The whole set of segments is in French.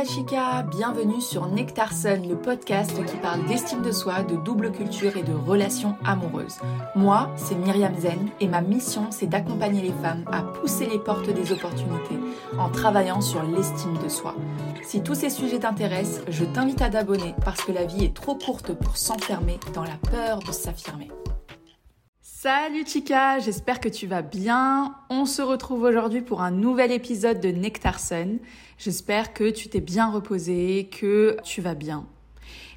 la chica, bienvenue sur Nectar Sun, le podcast qui parle d'estime de soi, de double culture et de relations amoureuses. Moi, c'est Myriam Zen et ma mission, c'est d'accompagner les femmes à pousser les portes des opportunités en travaillant sur l'estime de soi. Si tous ces sujets t'intéressent, je t'invite à t'abonner parce que la vie est trop courte pour s'enfermer dans la peur de s'affirmer. Salut Chica, j'espère que tu vas bien. On se retrouve aujourd'hui pour un nouvel épisode de Nectar Sun. J'espère que tu t'es bien reposé, que tu vas bien.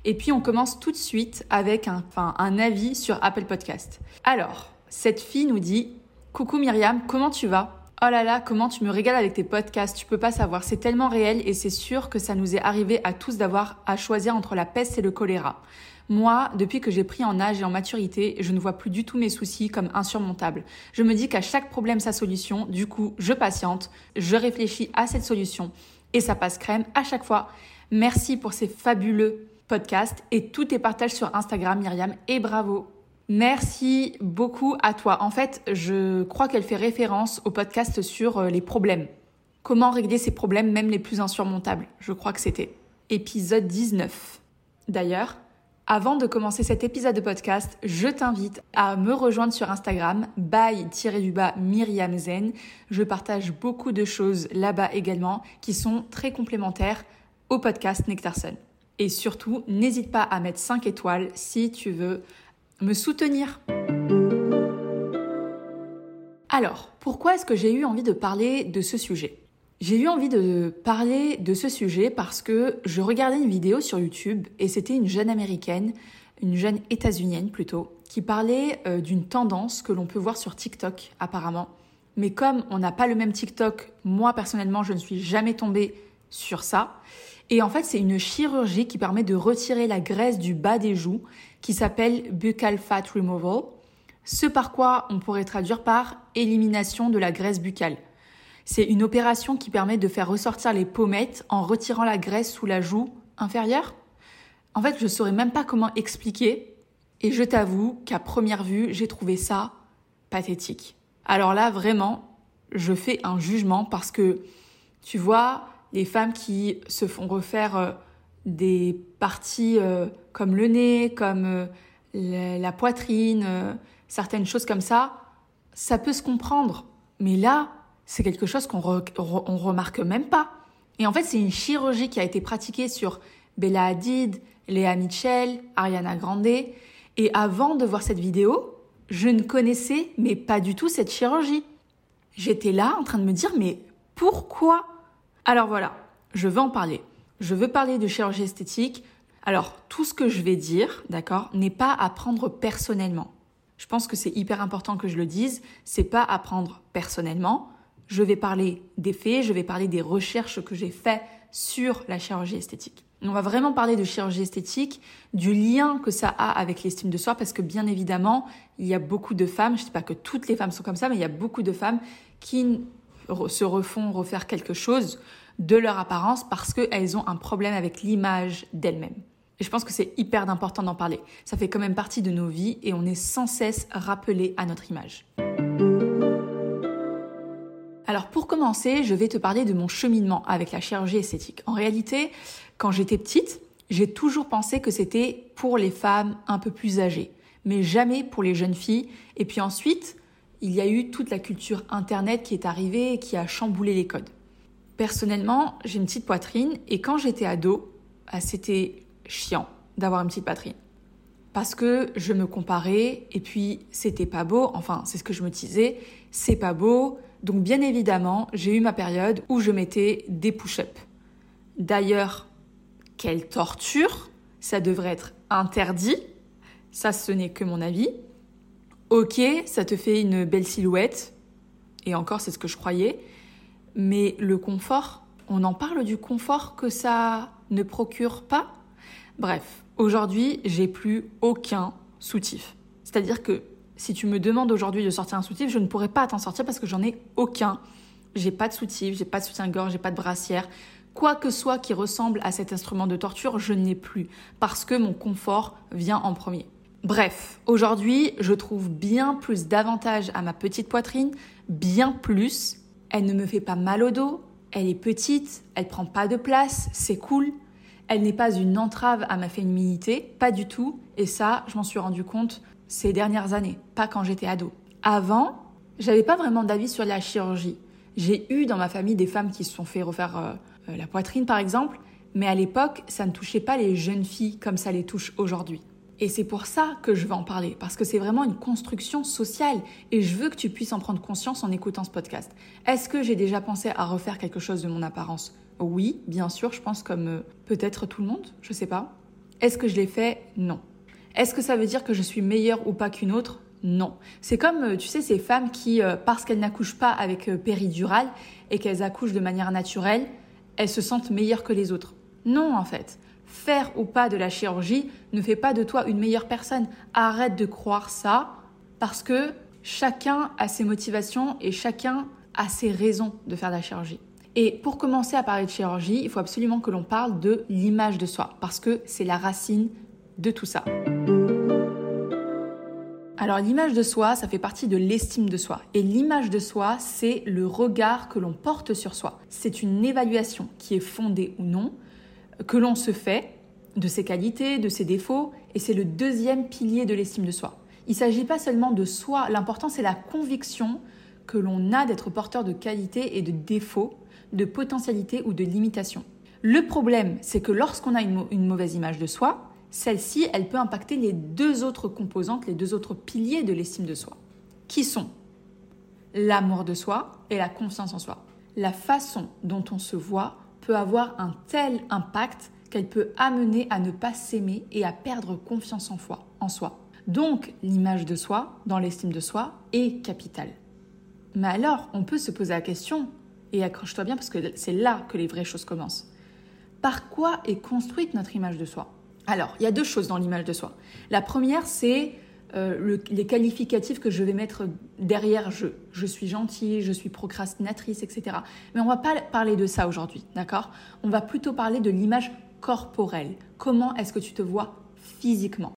Et puis on commence tout de suite avec un, un avis sur Apple Podcast. Alors, cette fille nous dit Coucou Myriam, comment tu vas? Oh là là, comment tu me régales avec tes podcasts, tu peux pas savoir, c'est tellement réel et c'est sûr que ça nous est arrivé à tous d'avoir à choisir entre la peste et le choléra. Moi, depuis que j'ai pris en âge et en maturité, je ne vois plus du tout mes soucis comme insurmontables. Je me dis qu'à chaque problème sa solution, du coup, je patiente, je réfléchis à cette solution et ça passe crème à chaque fois. Merci pour ces fabuleux podcasts et tous tes partages sur Instagram, Myriam, et bravo. Merci beaucoup à toi. En fait, je crois qu'elle fait référence au podcast sur euh, les problèmes. Comment régler ces problèmes, même les plus insurmontables? Je crois que c'était épisode 19. D'ailleurs, avant de commencer cet épisode de podcast, je t'invite à me rejoindre sur Instagram, by-du-bas Myriam Zen. Je partage beaucoup de choses là-bas également qui sont très complémentaires au podcast Nectarson. Et surtout, n'hésite pas à mettre 5 étoiles si tu veux me soutenir. Alors, pourquoi est-ce que j'ai eu envie de parler de ce sujet? J'ai eu envie de parler de ce sujet parce que je regardais une vidéo sur YouTube et c'était une jeune américaine, une jeune états-unienne plutôt, qui parlait euh, d'une tendance que l'on peut voir sur TikTok apparemment. Mais comme on n'a pas le même TikTok, moi personnellement je ne suis jamais tombée sur ça. Et en fait c'est une chirurgie qui permet de retirer la graisse du bas des joues qui s'appelle buccal fat removal. Ce par quoi on pourrait traduire par élimination de la graisse buccale. C'est une opération qui permet de faire ressortir les pommettes en retirant la graisse sous la joue inférieure. En fait, je ne saurais même pas comment expliquer. Et je t'avoue qu'à première vue, j'ai trouvé ça pathétique. Alors là, vraiment, je fais un jugement parce que, tu vois, les femmes qui se font refaire euh, des parties euh, comme le nez, comme euh, la poitrine, certaines choses comme ça, ça peut se comprendre. Mais là, c'est quelque chose qu'on ne remarque même pas. Et en fait, c'est une chirurgie qui a été pratiquée sur Bella Hadid, Léa Mitchell, Ariana Grande. Et avant de voir cette vidéo, je ne connaissais mais pas du tout cette chirurgie. J'étais là en train de me dire mais pourquoi Alors voilà, je veux en parler. Je veux parler de chirurgie esthétique. Alors tout ce que je vais dire, d'accord, n'est pas à prendre personnellement. Je pense que c'est hyper important que je le dise. C'est pas à prendre personnellement je vais parler des faits, je vais parler des recherches que j'ai faites sur la chirurgie esthétique. On va vraiment parler de chirurgie esthétique, du lien que ça a avec l'estime de soi, parce que bien évidemment, il y a beaucoup de femmes, je ne dis pas que toutes les femmes sont comme ça, mais il y a beaucoup de femmes qui se refont refaire quelque chose de leur apparence parce qu'elles ont un problème avec l'image d'elles-mêmes. Et je pense que c'est hyper important d'en parler. Ça fait quand même partie de nos vies et on est sans cesse rappelé à notre image. Alors pour commencer, je vais te parler de mon cheminement avec la chirurgie esthétique. En réalité, quand j'étais petite, j'ai toujours pensé que c'était pour les femmes un peu plus âgées, mais jamais pour les jeunes filles. Et puis ensuite, il y a eu toute la culture Internet qui est arrivée et qui a chamboulé les codes. Personnellement, j'ai une petite poitrine et quand j'étais ado, ah, c'était chiant d'avoir une petite poitrine. Parce que je me comparais et puis c'était pas beau, enfin c'est ce que je me disais, c'est pas beau, donc bien évidemment, j'ai eu ma période où je mettais des push-ups. D'ailleurs, quelle torture Ça devrait être interdit. Ça, ce n'est que mon avis. Ok, ça te fait une belle silhouette. Et encore, c'est ce que je croyais. Mais le confort, on en parle du confort que ça ne procure pas? Bref, aujourd'hui, j'ai plus aucun soutif. C'est-à-dire que si tu me demandes aujourd'hui de sortir un soutif, je ne pourrais pas t'en sortir parce que j'en ai aucun. J'ai pas de soutif, j'ai pas de soutien-gorge, j'ai pas de brassière. Quoi que soit qui ressemble à cet instrument de torture, je n'ai plus parce que mon confort vient en premier. Bref, aujourd'hui, je trouve bien plus d'avantages à ma petite poitrine, bien plus. Elle ne me fait pas mal au dos, Elle est petite, elle prend pas de place, c'est cool. Elle n'est pas une entrave à ma féminité, pas du tout. Et ça, je m'en suis rendu compte ces dernières années, pas quand j'étais ado. Avant, j'avais pas vraiment d'avis sur la chirurgie. J'ai eu dans ma famille des femmes qui se sont fait refaire euh, euh, la poitrine par exemple, mais à l'époque, ça ne touchait pas les jeunes filles comme ça les touche aujourd'hui. Et c'est pour ça que je veux en parler, parce que c'est vraiment une construction sociale et je veux que tu puisses en prendre conscience en écoutant ce podcast. Est-ce que j'ai déjà pensé à refaire quelque chose de mon apparence? Oui, bien sûr, je pense comme euh, peut-être tout le monde, je sais pas. Est-ce que je l'ai fait? Non. Est-ce que ça veut dire que je suis meilleure ou pas qu'une autre? Non. C'est comme, euh, tu sais, ces femmes qui, euh, parce qu'elles n'accouchent pas avec péridurale et qu'elles accouchent de manière naturelle, elles se sentent meilleures que les autres. Non, en fait faire ou pas de la chirurgie ne fait pas de toi une meilleure personne. Arrête de croire ça parce que chacun a ses motivations et chacun a ses raisons de faire de la chirurgie. Et pour commencer à parler de chirurgie, il faut absolument que l'on parle de l'image de soi parce que c'est la racine de tout ça. Alors l'image de soi, ça fait partie de l'estime de soi. Et l'image de soi, c'est le regard que l'on porte sur soi. C'est une évaluation qui est fondée ou non que l'on se fait de ses qualités, de ses défauts, et c'est le deuxième pilier de l'estime de soi. Il ne s'agit pas seulement de soi, l'important c'est la conviction que l'on a d'être porteur de qualités et de défauts, de potentialités ou de limitations. Le problème, c'est que lorsqu'on a une, une, mauvaise image de soi, celle-ci, elle peut impacter les deux autres composantes, les deux autres piliers de l'estime de soi, qui sont l'amour de soi et la confiance en soi. La façon dont on se voit peut avoir un tel impact qu'elle peut amener à ne pas s'aimer et à perdre confiance en, soi. Donc, l'image de soi, dans l'estime de soi, est capitale. Mais alors, on peut se poser la question, et accroche-toi bien parce que c'est là que les vraies choses commencent. Par quoi est construite notre image de soi? Alors, il y a deux choses dans l'image de soi. La première, c'est euh, les qualificatifs que je vais mettre derrière je. Je suis gentille, je suis procrastinatrice, etc. Mais on va pas parler de ça aujourd'hui, d'accord? On va plutôt parler de l'image corporelle. Comment est-ce que tu te vois physiquement?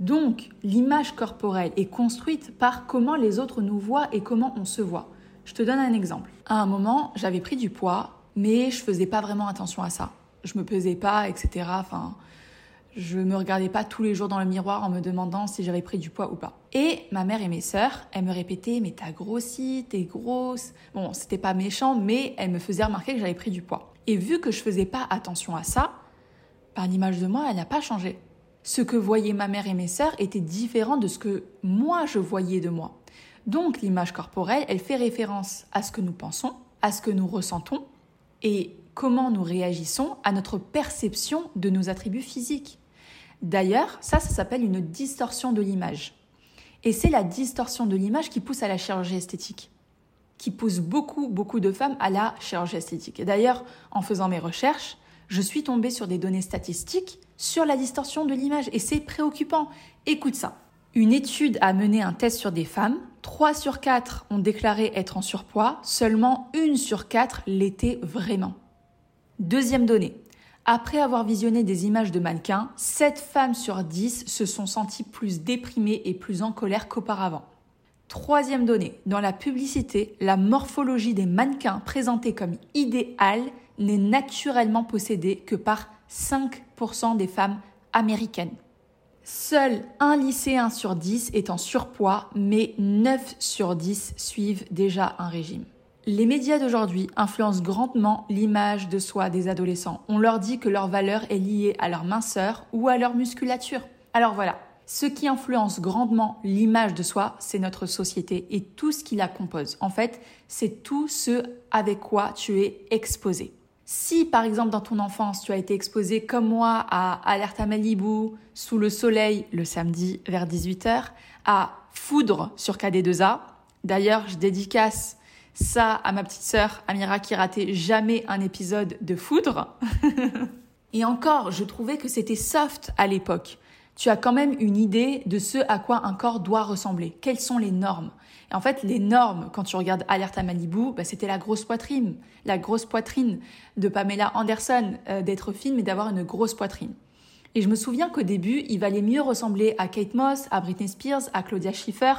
Donc, l'image corporelle est construite par comment les autres nous voient et comment on se voit. Je te donne un exemple. À un moment, j'avais pris du poids, mais je faisais pas vraiment attention à ça. Je me pesais pas, etc. Enfin, je me regardais pas tous les jours dans le miroir en me demandant si j'avais pris du poids ou pas. Et ma mère et mes sœurs, elles me répétaient mais t'as grossi, t'es grosse. Bon, c'était pas méchant, mais elles me faisaient remarquer que j'avais pris du poids. Et vu que je faisais pas attention à ça, par l'image de moi, elle n'a pas changé. Ce que voyaient ma mère et mes sœurs était différent de ce que moi je voyais de moi. Donc l'image corporelle, elle fait référence à ce que nous pensons, à ce que nous ressentons et comment nous réagissons à notre perception de nos attributs physiques. D'ailleurs, ça, ça s'appelle une distorsion de l'image. Et c'est la distorsion de l'image qui pousse à la chirurgie esthétique, qui pousse beaucoup, beaucoup de femmes à la chirurgie esthétique. Et d'ailleurs, en faisant mes recherches, je suis tombée sur des données statistiques sur la distorsion de l'image et c'est préoccupant. Écoute ça. Une étude a mené un test sur des femmes. 3 sur 4 ont déclaré être en surpoids, seulement 1 sur 4 l'était vraiment. Deuxième donnée. Après avoir visionné des images de mannequins, 7 femmes sur 10 se sont senties plus déprimées et plus en colère qu'auparavant. Troisième donnée, dans la publicité, la morphologie des mannequins présentés comme idéale n'est naturellement possédée que par 5% des femmes américaines. Seul un lycéen sur 10 est en surpoids, mais 9 sur 10 suivent déjà un régime. Les médias d'aujourd'hui influencent grandement l'image de soi des adolescents. On leur dit que leur valeur est liée à leur minceur ou à leur musculature. Alors voilà, ce qui influence grandement l'image de soi, c'est notre société et tout ce qui la compose. En fait, c'est tout ce avec quoi tu es exposé. Si par exemple dans ton enfance tu as été exposé comme moi à Alerte à Malibu, sous le soleil le samedi vers 18h, à Foudre sur KD2A, d'ailleurs je dédicace ça à ma petite sœur Amira qui ratait jamais un épisode de Foudre. Et encore, je trouvais que c'était soft à l'époque. Tu as quand même une idée de ce à quoi un corps doit ressembler. Quelles sont les normes? Et en fait, les normes, quand tu regardes Alerte à Malibu, bah, c'était la grosse poitrine. La grosse poitrine de Pamela Anderson, euh, d'être fine mais d'avoir une grosse poitrine. Et je me souviens qu'au début, il valait mieux ressembler à Kate Moss, à Britney Spears, à Claudia Schiffer,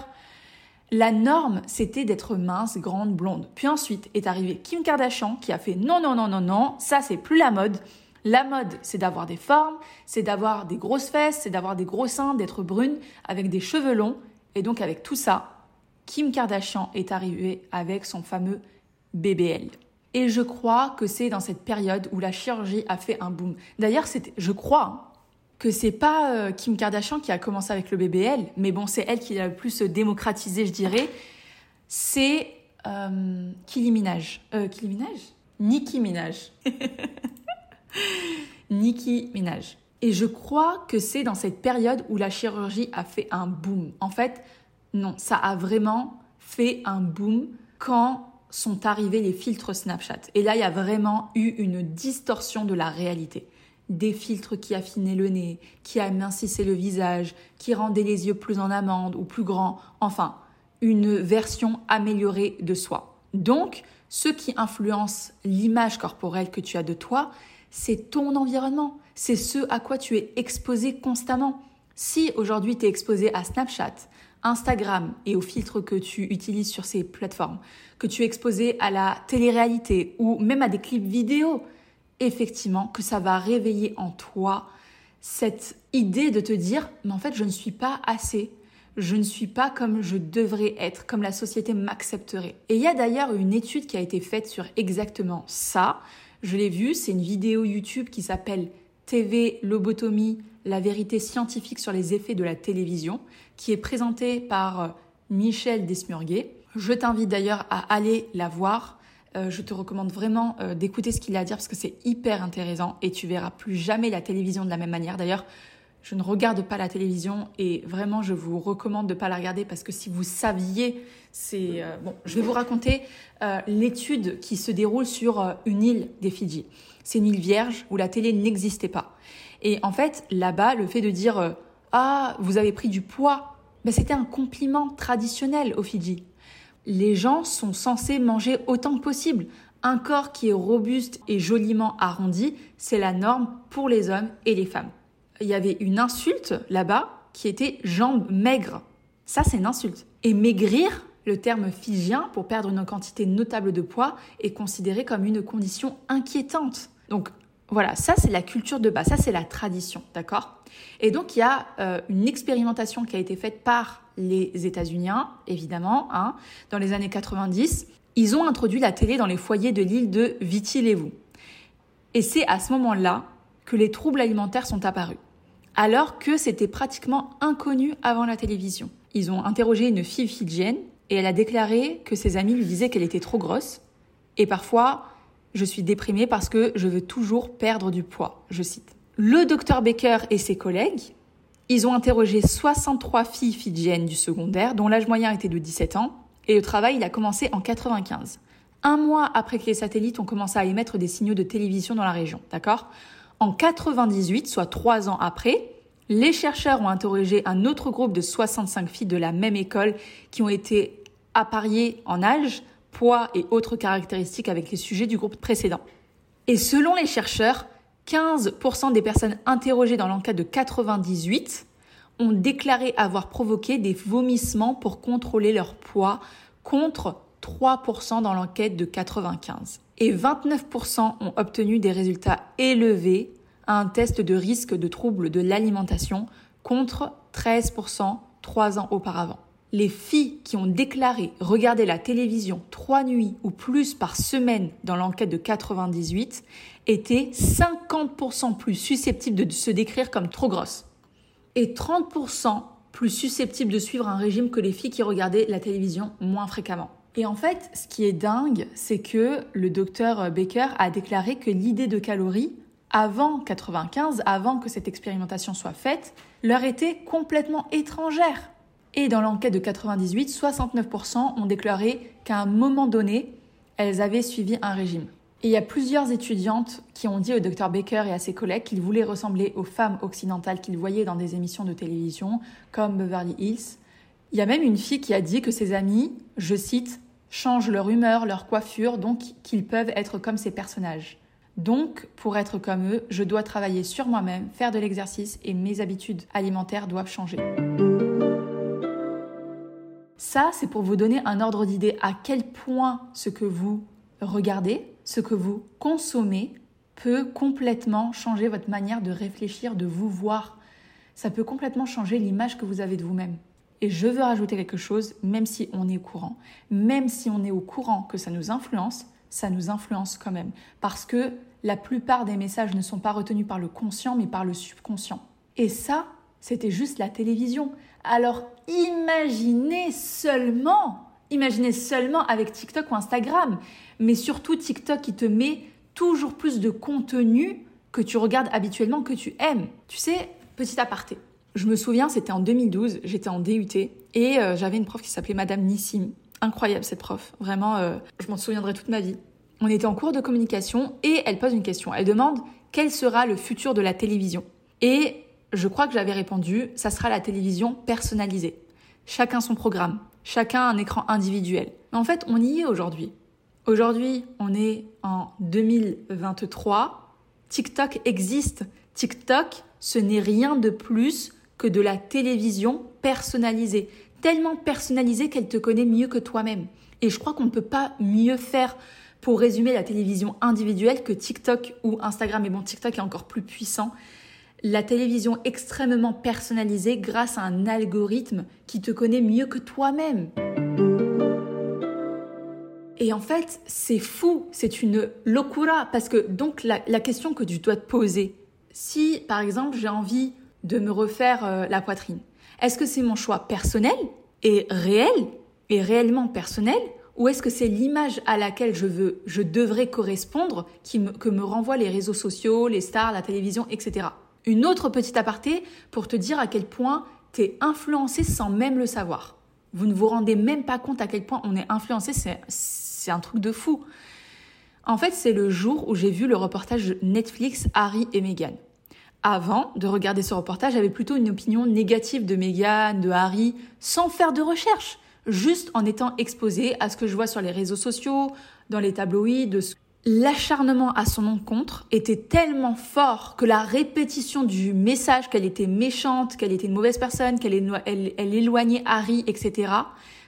La norme, c'était d'être mince, grande, blonde. Puis ensuite est arrivé Kim Kardashian qui a fait non, non, non, non, non, ça c'est plus la mode. La mode, c'est d'avoir des formes, c'est d'avoir des grosses fesses, c'est d'avoir des gros seins, d'être brune, avec des cheveux longs. Et donc avec tout ça, Kim Kardashian est arrivée avec son fameux BBL. Et je crois que c'est dans cette période où la chirurgie a fait un boom. D'ailleurs, je crois hein, que c'est pas euh, Kim Kardashian qui a commencé avec le BBL, mais bon, c'est elle qui l'a le plus démocratisé, je dirais. C'est euh, Kylie Minaj. Euh, Kylie Minaj Nicki Minaj. Nicki Minaj. Et je crois que c'est dans cette période où la chirurgie a fait un boom. En fait, non, ça a vraiment fait un boom quand sont arrivés les filtres Snapchat. Et là, il y a vraiment eu une distorsion de la réalité. Des filtres qui affinaient le nez, qui amincissaient le visage, qui rendaient les yeux plus en amande ou plus grands. Enfin, une version améliorée de soi. Donc, ce qui influence l'image corporelle que tu as de toi, c'est ton environnement. C'est ce à quoi tu es exposé constamment. Si aujourd'hui tu es exposé à Snapchat, Instagram et aux filtres que tu utilises sur ces plateformes, que tu es exposé à la télé-réalité ou même à des clips vidéo, effectivement que ça va réveiller en toi cette idée de te dire mais en fait je ne suis pas assez, je ne suis pas comme je devrais être, comme la société m'accepterait. Et il y a d'ailleurs une étude qui a été faite sur exactement ça. Je l'ai vue, c'est une vidéo YouTube qui s'appelle TV Lobotomie, la vérité scientifique sur les effets de la télévision, qui est présentée par euh, Michel Desmurguet. Je t'invite d'ailleurs à aller la voir. Euh, je te recommande vraiment euh, d'écouter ce qu'il a à dire parce que c'est hyper intéressant et tu verras plus jamais la télévision de la même manière. D'ailleurs, je ne regarde pas la télévision et vraiment je vous recommande de ne pas la regarder parce que si vous saviez, c'est bon. Je vais vous raconter l'étude qui se déroule sur une île des Fidji. C'est une île vierge où la télé n'existait pas. Et en fait, là-bas, le fait de dire euh, Ah, vous avez pris du poids, ben, c'était un compliment traditionnel aux Fidji. Les gens sont censés manger autant que possible. Un corps qui est robuste et joliment arrondi, c'est la norme pour les hommes et les femmes. Il y avait une insulte là-bas qui était jambes maigres. Ça, c'est une insulte. Et maigrir, le terme fidjien pour perdre une quantité notable de poids, est considéré comme une condition inquiétante. Donc voilà, ça c'est la culture de base, ça c'est la tradition, d'accord? Et donc il y a euh, une expérimentation qui a été faite par les États-Unis, évidemment, hein, dans les années 90. Ils ont introduit la télé dans les foyers de l'île de Viti Levu. Et c'est à ce moment-là que les troubles alimentaires sont apparus, alors que c'était pratiquement inconnu avant la télévision. Ils ont interrogé une fille fidjienne et elle a déclaré que ses amis lui disaient qu'elle était trop grosse et parfois je suis déprimée parce que je veux toujours perdre du poids, je cite. Le docteur Baker et ses collègues, ils ont interrogé 63 filles fidjiennes du secondaire dont l'âge moyen était de 17 ans et le travail il a commencé en 95. Un mois après que les satellites ont commencé à émettre des signaux de télévision dans la région, d'accord? En 98, soit trois ans après, les chercheurs ont interrogé un autre groupe de 65 filles de la même école qui ont été appariées en âge poids et autres caractéristiques avec les sujets du groupe précédent. Et selon les chercheurs, 15% des personnes interrogées dans l'enquête de 98 ont déclaré avoir provoqué des vomissements pour contrôler leur poids contre 3% dans l'enquête de 95. Et 29% ont obtenu des résultats élevés à un test de risque de troubles de l'alimentation contre 13% trois ans auparavant les filles qui ont déclaré regarder la télévision trois nuits ou plus par semaine dans l'enquête de 98 étaient 50% plus susceptibles de se décrire comme trop grosses et 30% plus susceptibles de suivre un régime que les filles qui regardaient la télévision moins fréquemment. Et en fait, ce qui est dingue, c'est que le docteur Baker a déclaré que l'idée de calories, avant 95, avant que cette expérimentation soit faite, leur était complètement étrangère. Et dans l'enquête de 98, 69% ont déclaré qu'à un moment donné, elles avaient suivi un régime. Et il y a plusieurs étudiantes qui ont dit au docteur Baker et à ses collègues qu'ils voulaient ressembler aux femmes occidentales qu'ils voyaient dans des émissions de télévision, comme Beverly Hills. Il y a même une fille qui a dit que ses amis, je cite, changent leur humeur, leur coiffure, donc qu'ils peuvent être comme ces personnages. Donc, pour être comme eux, je dois travailler sur moi-même, faire de l'exercice et mes habitudes alimentaires doivent changer. Ça, c'est pour vous donner un ordre d'idée à quel point ce que vous regardez, ce que vous consommez peut complètement changer votre manière de réfléchir, de vous voir. Ça peut complètement changer l'image que vous avez de vous-même. Et je veux rajouter quelque chose, même si on est au courant, même si on est au courant que ça nous influence, ça nous influence quand même. Parce que la plupart des messages ne sont pas retenus par le conscient, mais par le subconscient. Et ça, c'était juste la télévision. Alors imaginez seulement, imaginez seulement avec TikTok ou Instagram, mais surtout TikTok qui te met toujours plus de contenu que tu regardes habituellement, que tu aimes. Tu sais, petit aparté. Je me souviens, c'était en 2012, j'étais en DUT et euh, j'avais une prof qui s'appelait Madame Nissim. Incroyable cette prof, vraiment, euh, je m'en souviendrai toute ma vie. On était en cours de communication et elle pose une question. Elle demande quel sera le futur de la télévision? Et je crois que j'avais répondu, ça sera la télévision personnalisée. Chacun son programme, chacun un écran individuel. Mais en fait, on y est aujourd'hui. Aujourd'hui, on est en 2023. TikTok existe. TikTok, ce n'est rien de plus que de la télévision personnalisée. Tellement personnalisée qu'elle te connaît mieux que toi-même. Et je crois qu'on ne peut pas mieux faire pour résumer la télévision individuelle que TikTok ou Instagram. Et bon, TikTok est encore plus puissant. La télévision extrêmement personnalisée grâce à un algorithme qui te connaît mieux que toi-même. Et en fait, c'est fou, c'est une locura, parce que donc la, question que tu dois te poser, si par exemple j'ai envie de me refaire euh, la poitrine, est-ce que c'est mon choix personnel et réel, et réellement personnel, ou est-ce que c'est l'image à laquelle je veux, je devrais correspondre, qui que me renvoient les réseaux sociaux, les stars, la télévision, etc. Une autre petite aparté pour te dire à quel point tu es influencé sans même le savoir. Vous ne vous rendez même pas compte à quel point on est influencé, c'est un truc de fou. En fait, c'est le jour où j'ai vu le reportage Netflix Harry et Meghan. Avant de regarder ce reportage, j'avais plutôt une opinion négative de Meghan, de Harry, sans faire de recherche, juste en étant exposé à ce que je vois sur les réseaux sociaux, dans les tabloïds, l'acharnement à son encontre était tellement fort que la répétition du message qu'elle était méchante, qu'elle était une mauvaise personne, qu'elle elle, éloignait Harry, etc.,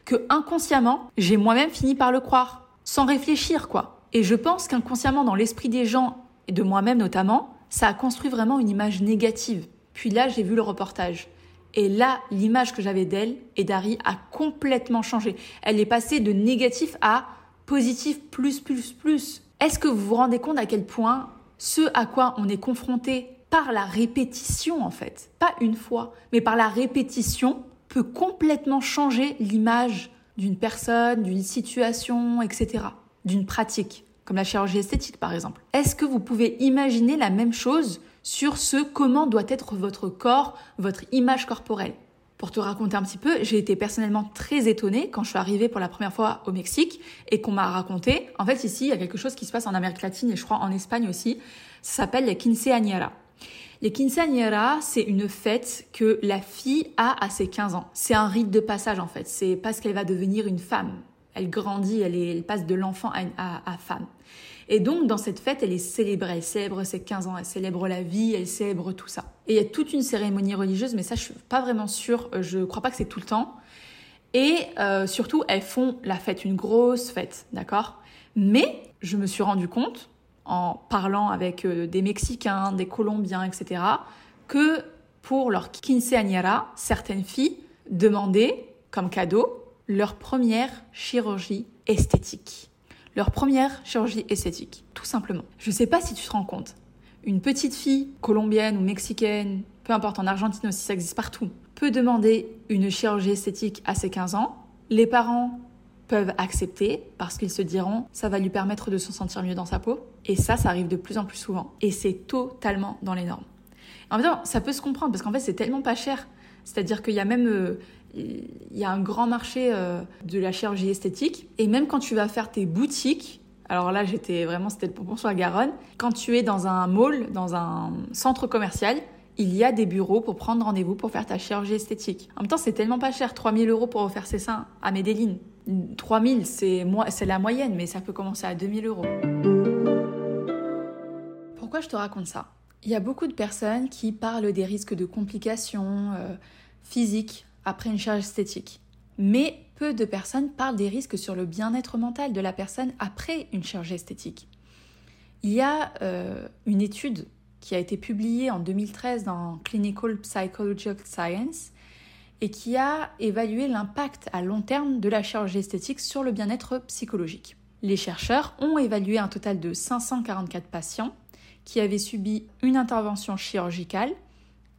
que inconsciemment, j'ai moi-même fini par le croire, sans réfléchir, quoi. Et je pense qu'inconsciemment, dans l'esprit des gens, et de moi-même notamment, ça a construit vraiment une image négative. Puis là, j'ai vu le reportage. Et là, l'image que j'avais d'elle et d'Harry a complètement changé. Elle est passée de négatif à positif plus, plus, plus. Est-ce que vous vous rendez compte à quel point ce à quoi on est confronté par la répétition en fait, pas une fois, mais par la répétition peut complètement changer l'image d'une personne, d'une situation, etc., d'une pratique, comme la chirurgie esthétique par exemple? Est-ce que vous pouvez imaginer la même chose sur ce comment doit être votre corps, votre image corporelle? Pour te raconter un petit peu, j'ai été personnellement très étonnée quand je suis arrivée pour la première fois au Mexique et qu'on m'a raconté, en fait ici il y a quelque chose qui se passe en Amérique latine et je crois en Espagne aussi, ça s'appelle les quinceañeras. Les quinceañeras, c'est une fête que la fille a à ses 15 ans. C'est un rite de passage en fait, c'est parce qu'elle va devenir une femme. Elle grandit, elle, passe de l'enfant à femme. Et donc, dans cette fête, elle est célébrée. Elle célèbre ses 15 ans, elle célèbre la vie, elle célèbre tout ça. Et il y a toute une cérémonie religieuse, mais ça, je suis pas vraiment sûre. Euh, je crois pas que c'est tout le temps. Et euh, surtout, elles font la fête, une grosse fête, d'accord? Mais je me suis rendu compte, en parlant avec euh, des Mexicains, des Colombiens, etc., que pour leur quinceañera, certaines filles demandaient comme cadeau leur première chirurgie esthétique leur première chirurgie esthétique, tout simplement. Je ne sais pas si tu te rends compte. Une petite fille colombienne ou mexicaine, peu importe en Argentine aussi, ça existe partout, peut demander une chirurgie esthétique à ses 15 ans. Les parents peuvent accepter parce qu'ils se diront ça va lui permettre de se sentir mieux dans sa peau. Et ça, ça arrive de plus en plus souvent. Et c'est totalement dans les normes. En même temps, ça peut se comprendre parce qu'en fait, c'est tellement pas cher. C'est-à-dire qu'il y a même euh, il y a un grand marché euh, de la chirurgie esthétique. Et même quand tu vas faire tes boutiques, alors là, j'étais vraiment, c'était le pompon sur la Garonne. Quand tu es dans un mall, dans un centre commercial, il y a des bureaux pour prendre rendez-vous pour faire ta chirurgie esthétique. En même temps, c'est tellement pas cher, 3000 euros pour refaire ses seins à Medellin. 3000, c'est c'est la moyenne, mais ça peut commencer à 2000 euros. Pourquoi je te raconte ça? Il y a beaucoup de personnes qui parlent des risques de complications euh, physiques après une chirurgie esthétique. Mais peu de personnes parlent des risques sur le bien-être mental de la personne après une chirurgie esthétique. Il y a euh, une étude qui a été publiée en 2013 dans Clinical Psychological Science et qui a évalué l'impact à long terme de la chirurgie esthétique sur le bien-être psychologique. Les chercheurs ont évalué un total de 544 patients qui avaient subi une intervention chirurgicale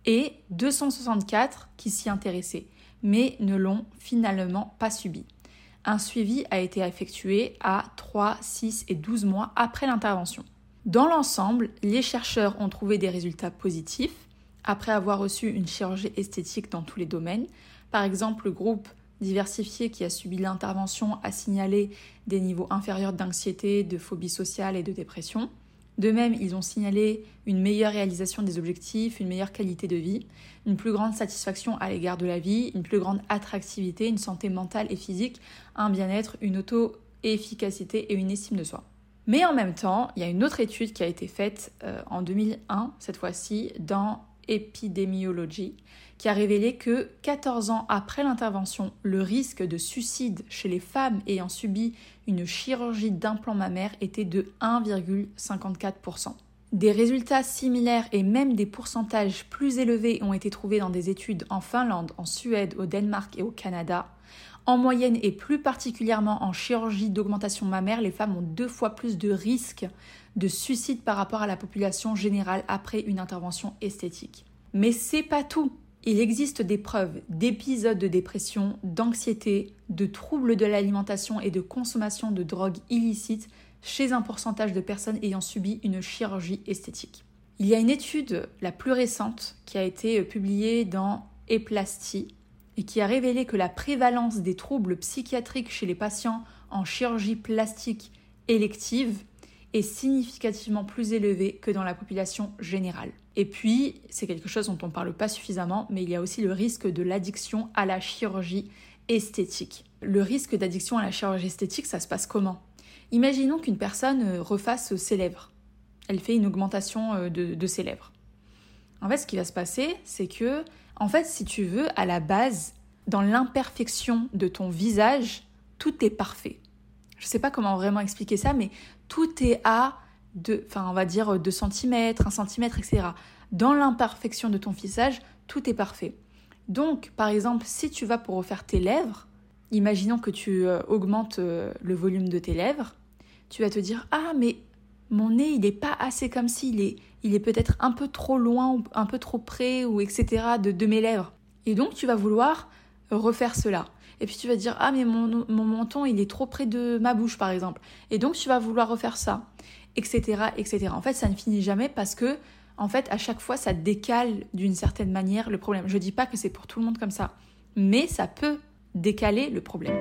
et 264 qui s'y intéressaient, mais ne l'ont finalement pas subi. Un suivi a été effectué à 3, 6 et 12 mois après l'intervention. Dans l'ensemble, les chercheurs ont trouvé des résultats positifs après avoir reçu une chirurgie esthétique dans tous les domaines. Par exemple, le groupe diversifié qui a subi l'intervention a signalé des niveaux inférieurs d'anxiété, de phobie sociale et de dépression. De même, ils ont signalé une meilleure réalisation des objectifs, une meilleure qualité de vie, une plus grande satisfaction à l'égard de la vie, une plus grande attractivité, une santé mentale et physique, un bien-être, une auto-efficacité et une estime de soi. Mais en même temps, il y a une autre étude qui a été faite euh, en 2001, cette fois-ci, dans Epidemiology, qui a révélé que 14 ans après l'intervention, le risque de suicide chez les femmes ayant subi une chirurgie d'implant mammaire était de 1,54%. Des résultats similaires et même des pourcentages plus élevés ont été trouvés dans des études en Finlande, en Suède, au Danemark et au Canada. En moyenne et plus particulièrement en chirurgie d'augmentation mammaire, les femmes ont deux fois plus de risques de suicide par rapport à la population générale après une intervention esthétique. Mais c'est pas tout. Il existe des preuves d'épisodes de dépression, d'anxiété, de troubles de l'alimentation et de consommation de drogues illicites chez un pourcentage de personnes ayant subi une chirurgie esthétique. Il y a une étude, la plus récente, qui a été publiée dans Eplasty et qui a révélé que la prévalence des troubles psychiatriques chez les patients en chirurgie plastique élective est significativement plus élevée que dans la population générale. Et puis, c'est quelque chose dont on ne parle pas suffisamment, mais il y a aussi le risque de l'addiction à la chirurgie esthétique. Le risque d'addiction à la chirurgie esthétique, ça se passe comment? Imaginons qu'une personne euh, refasse ses lèvres. Elle fait une augmentation euh, de, de ses lèvres. En fait, ce qui va se passer, c'est que, en fait, si tu veux, à la base, dans l'imperfection de ton visage, tout est parfait. Je ne sais pas comment vraiment expliquer ça, mais tout est à enfin, on va dire 2 cm, 1 cm, etc. Dans l'imperfection de ton visage, tout est parfait. Donc, par exemple, si tu vas pour refaire tes lèvres, imaginons que tu euh, augmentes euh, le volume de tes lèvres, tu vas te dire Ah, mais mon nez, il n'est pas assez comme si, il est, il est peut-être un peu trop loin, ou un peu trop près, ou etc. de, mes lèvres. Et donc, tu vas vouloir refaire cela. Et puis tu vas dire ah mais mon, mon menton il est trop près de ma bouche par exemple. Et donc tu vas vouloir refaire ça etc., etc. En fait, ça ne finit jamais parce que, en fait, à chaque fois, ça décale d'une certaine manière le problème. Je ne dis pas que c'est pour tout le monde comme ça, mais ça peut décaler le problème.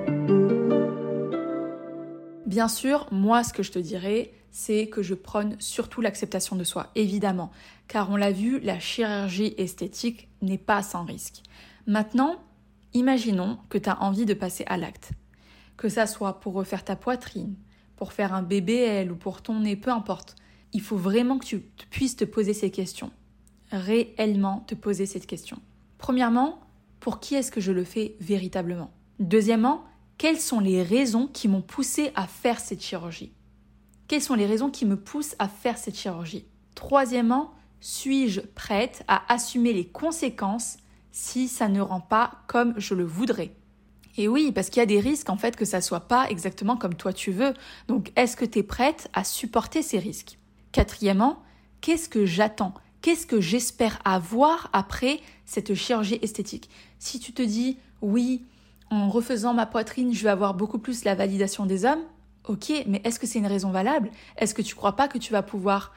Bien sûr, moi, ce que je te dirais, c'est que je prône surtout l'acceptation de soi, évidemment, car on l'a vu, la chirurgie esthétique n'est pas sans risque. Maintenant, imaginons que tu as envie de passer à l'acte, que ça soit pour refaire ta poitrine, pour faire un BBL ou pour ton nez, peu importe. Il faut vraiment que tu puisses te poser ces questions. Réellement te poser cette question. Premièrement, pour qui est-ce que je le fais véritablement? Deuxièmement, quelles sont les raisons qui m'ont poussé à faire cette chirurgie? Quelles sont les raisons qui me poussent à faire cette chirurgie? Troisièmement, suis-je prête à assumer les conséquences si ça ne rend pas comme je le voudrais? Et oui, parce qu'il y a des risques en fait que ça soit pas exactement comme toi tu veux. Donc est-ce que tu es prête à supporter ces risques? Quatrièmement, qu'est-ce que j'attends? Qu'est-ce que j'espère avoir après cette chirurgie esthétique? Si tu te dis oui, en refaisant ma poitrine, je vais avoir beaucoup plus la validation des hommes, ok, mais est-ce que c'est une raison valable? Est-ce que tu crois pas que tu vas pouvoir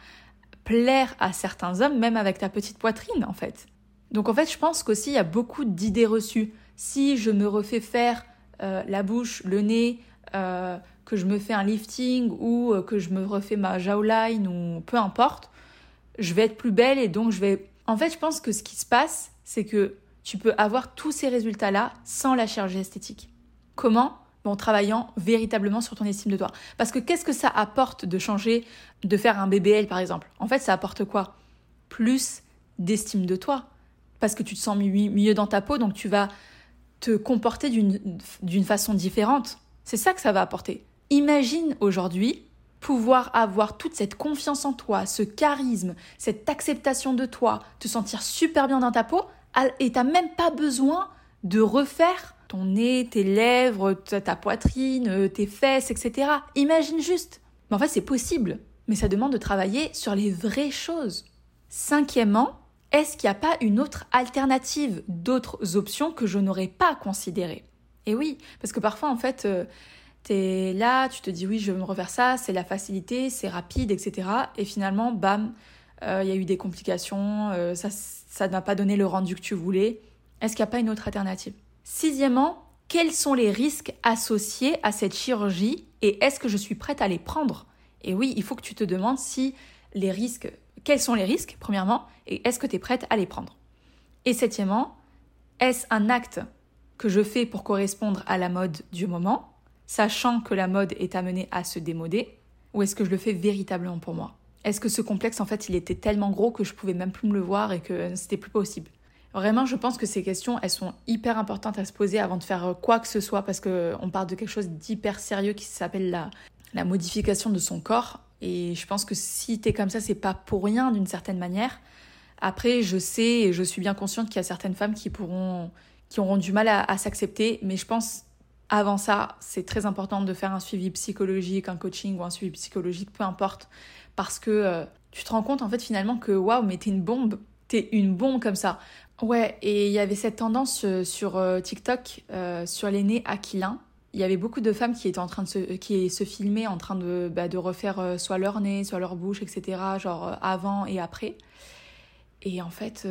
plaire à certains hommes même avec ta petite poitrine en fait? Donc en fait, je pense qu'aussi il y a beaucoup d'idées reçues. Si je me refais faire euh, la bouche, le nez, euh, que je me fais un lifting ou euh, que je me refais ma jawline ou peu importe, je vais être plus belle et donc je vais... En fait, je pense que ce qui se passe, c'est que tu peux avoir tous ces résultats-là sans la chirurgie esthétique. Comment? En travaillant véritablement sur ton estime de toi. Parce que qu'est-ce que ça apporte de changer, de faire un BBL par exemple? En fait, ça apporte quoi? Plus d'estime de toi. Parce que tu te sens mieux dans ta peau, donc tu vas te comporter d'une façon différente. C'est ça que ça va apporter. Imagine aujourd'hui pouvoir avoir toute cette confiance en toi, ce charisme, cette acceptation de toi, te sentir super bien dans ta peau, et t'as même pas besoin de refaire ton nez, tes lèvres, ta poitrine, euh, tes fesses, etc. Imagine juste. Mais en fait, c'est possible. Mais ça demande de travailler sur les vraies choses. Cinquièmement, est-ce qu'il n'y a pas une autre alternative, d'autres options que je n'aurais pas considérées? Et oui, parce que parfois, en fait, euh, tu es là, tu te dis oui, je vais me refaire ça, c'est la facilité, c'est rapide, etc. Et finalement, bam, euh, il y a eu des complications, ça, ça ne m'a pas donné le rendu que tu voulais. Est-ce qu'il n'y a pas une autre alternative? Sixièmement, quels sont les risques associés à cette chirurgie et est-ce que je suis prête à les prendre? Et oui, il faut que tu te demandes si les risques, quels sont les risques, premièrement, et est-ce que tu es prête à les prendre? Et septièmement, est-ce un acte que je fais pour correspondre à la mode du moment, sachant que la mode est amenée à se démoder, ou est-ce que je le fais véritablement pour moi? Est-ce que ce complexe, en fait, il était tellement gros que je pouvais même plus me le voir et que c'était plus possible? Vraiment, je pense que ces questions, elles sont hyper importantes à se poser avant de faire quoi que ce soit, parce qu'on parle de quelque chose d'hyper sérieux qui s'appelle la, la modification de son corps. Et je pense que si t'es comme ça, c'est pas pour rien d'une certaine manière. Après, je sais et je suis bien consciente qu'il y a certaines femmes qui pourront, qui auront du mal à, s'accepter, mais je pense avant ça, c'est très important de faire un suivi psychologique, un coaching ou un suivi psychologique, peu importe, parce que euh, tu te rends compte en fait finalement que waouh, mais t'es une bombe, t'es une bombe comme ça. Ouais, et il y avait cette tendance euh, sur euh, TikTok, euh, sur les nez aquilins. Il y avait beaucoup de femmes qui étaient en train de se, qui se filmaient en train de, bah, de refaire soit leur nez, soit leur bouche, etc., genre avant et après. Et en fait,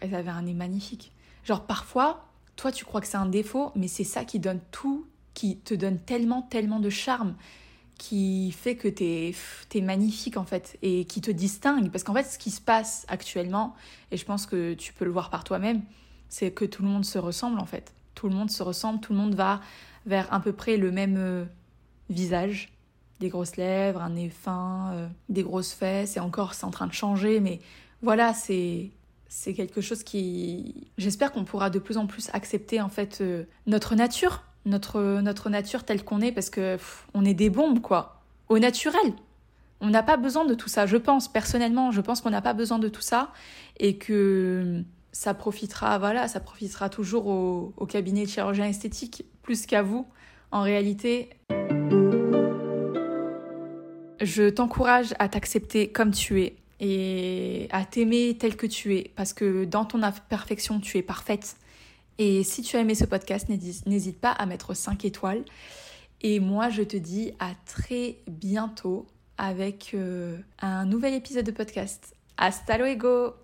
elles avaient un nez magnifique. Genre parfois, toi tu crois que c'est un défaut, mais c'est ça qui donne tout, qui te donne tellement, tellement de charme qui fait que tu es, magnifique en fait et qui te distingue. Parce qu'en fait, ce qui se passe actuellement, et je pense que tu peux le voir par toi-même, c'est que tout le monde se ressemble en fait. Tout le monde se ressemble, tout le monde va vers à peu près le même euh, visage. Des grosses lèvres, un nez fin, euh, des grosses fesses, et encore c'est en train de changer, mais voilà, c'est c'est quelque chose qui j'espère qu'on pourra de plus en plus accepter en fait euh, notre nature notre, notre nature telle qu'on est parce que on est des bombes, quoi. Au naturel. On n'a pas besoin de tout ça, je pense, personnellement, je pense qu'on n'a pas besoin de tout ça et que ça profitera, voilà, ça profitera toujours au, au cabinet de chirurgien esthétique plus qu'à vous. En réalité, je t'encourage à t'accepter comme tu es et à t'aimer tel que tu es parce que dans ton imperfection, tu es parfaite et si tu as aimé ce podcast, n'hésite pas à mettre 5 étoiles. Et moi, je te dis à très bientôt avec euh, un nouvel épisode de podcast. Hasta luego